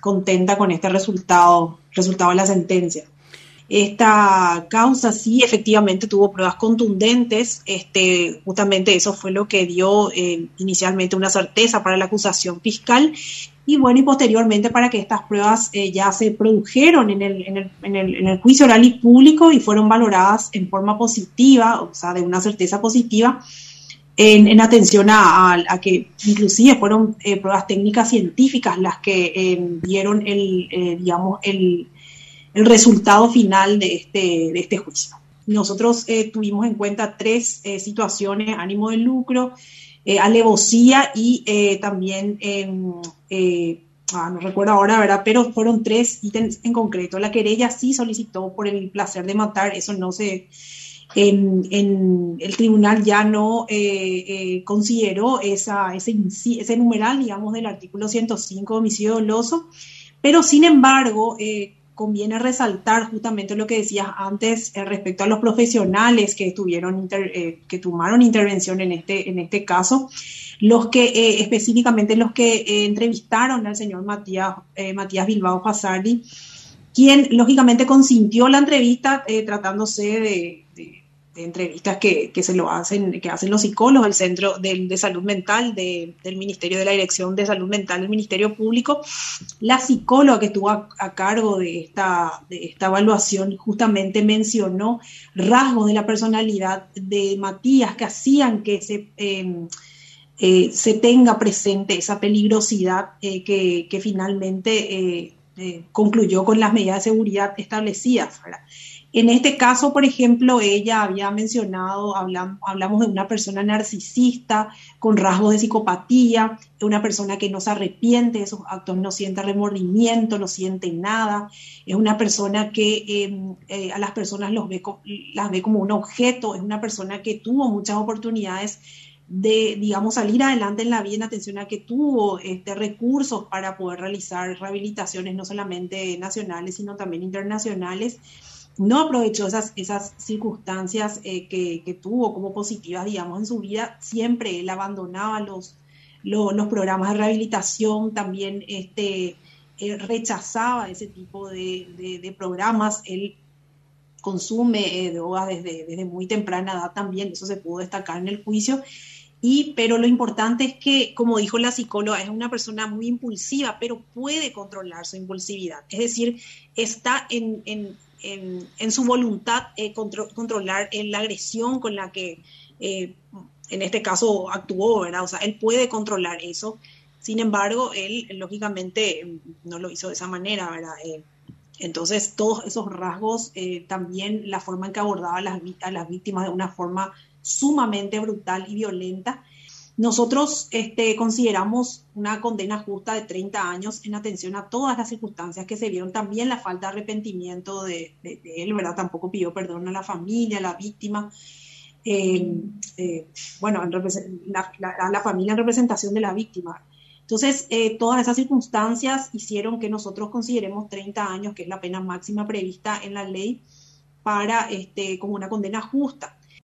contenta con este resultado, resultado de la sentencia. Esta causa sí efectivamente tuvo pruebas contundentes, este, justamente eso fue lo que dio eh, inicialmente una certeza para la acusación fiscal y bueno, y posteriormente para que estas pruebas eh, ya se produjeron en el, en, el, en, el, en el juicio oral y público y fueron valoradas en forma positiva, o sea, de una certeza positiva, en, atención a, a, que inclusive fueron eh, pruebas técnicas científicas las que eh, dieron el, eh, digamos, el, el, resultado final de este, de este juicio. Nosotros tuvimos en cuenta tres situaciones, ánimo de lucro, alevosía y también, em, ah, no recuerdo ahora, ¿verdad? Pero fueron tres ítems en concreto. La querella sí solicitó por el placer de matar, eso no se en, el tribunal ya no eh, eh, consideró ese, numeral, digamos, del artículo 105 homicidio doloso, pero sin embargo, eh, conviene resaltar justamente lo que decías antes respecto a los profesionales que tuvieron que tomaron intervención en este este caso los que específicamente los que entrevistaron al señor Matías Matías Bilbao Fasardi quien lógicamente consintió la entrevista tratándose de, entrevistas que, se lo hacen, que hacen los psicólogos del Centro de, Salud Mental del Ministerio de la Dirección de Salud Mental del Ministerio Público. La psicóloga que estuvo a, cargo de esta, esta evaluación justamente mencionó rasgos de la personalidad de Matías que hacían que se... Em, eh, se tenga presente esa peligrosidad eh, que, finalmente eh, concluyó con las medidas de seguridad establecidas. En este caso, por ejemplo, ella había mencionado, hablamos, de una persona narcisista con rasgos de psicopatía, una persona que no se arrepiente de sus actos, no siente remordimiento, no siente nada, es una persona que em, eh, a las personas los las ve como un objeto, es una persona que tuvo muchas oportunidades de, digamos, salir adelante en la vida en atención a que tuvo este, recursos para poder realizar rehabilitaciones no solamente nacionales, sino también internacionales no aprovechó esas, esas circunstancias eh, que, tuvo como positivas, digamos, en su vida, siempre él abandonaba los, los, programas de rehabilitación, también este, eh, rechazaba ese tipo de, programas, él consume eh, drogas desde, desde muy temprana edad también, eso se pudo destacar en el juicio. Y, pero lo importante es que, como dijo la psicóloga, es una persona muy impulsiva, pero puede controlar su impulsividad. Es decir, está en, en, su voluntad eh, controlar eh, la agresión con la que eh, en este caso actuó, ¿verdad? O sea, él puede controlar eso. Sin embargo, él lógicamente no lo hizo de esa manera, ¿verdad? entonces, todos esos rasgos, también la forma en que abordaba a las, a las víctimas de una forma sumamente brutal y violenta, nosotros este, consideramos una condena justa de 30 años en atención a todas las circunstancias que se vieron, también la falta de arrepentimiento de, él, ¿verdad? Tampoco pidió perdón a la familia, a la víctima. Eh, eh, bueno, la, a la familia en representación de la víctima. Entonces, eh, todas esas circunstancias hicieron que nosotros consideremos 30 años, que es la pena máxima prevista en la ley, para este, como una condena justa.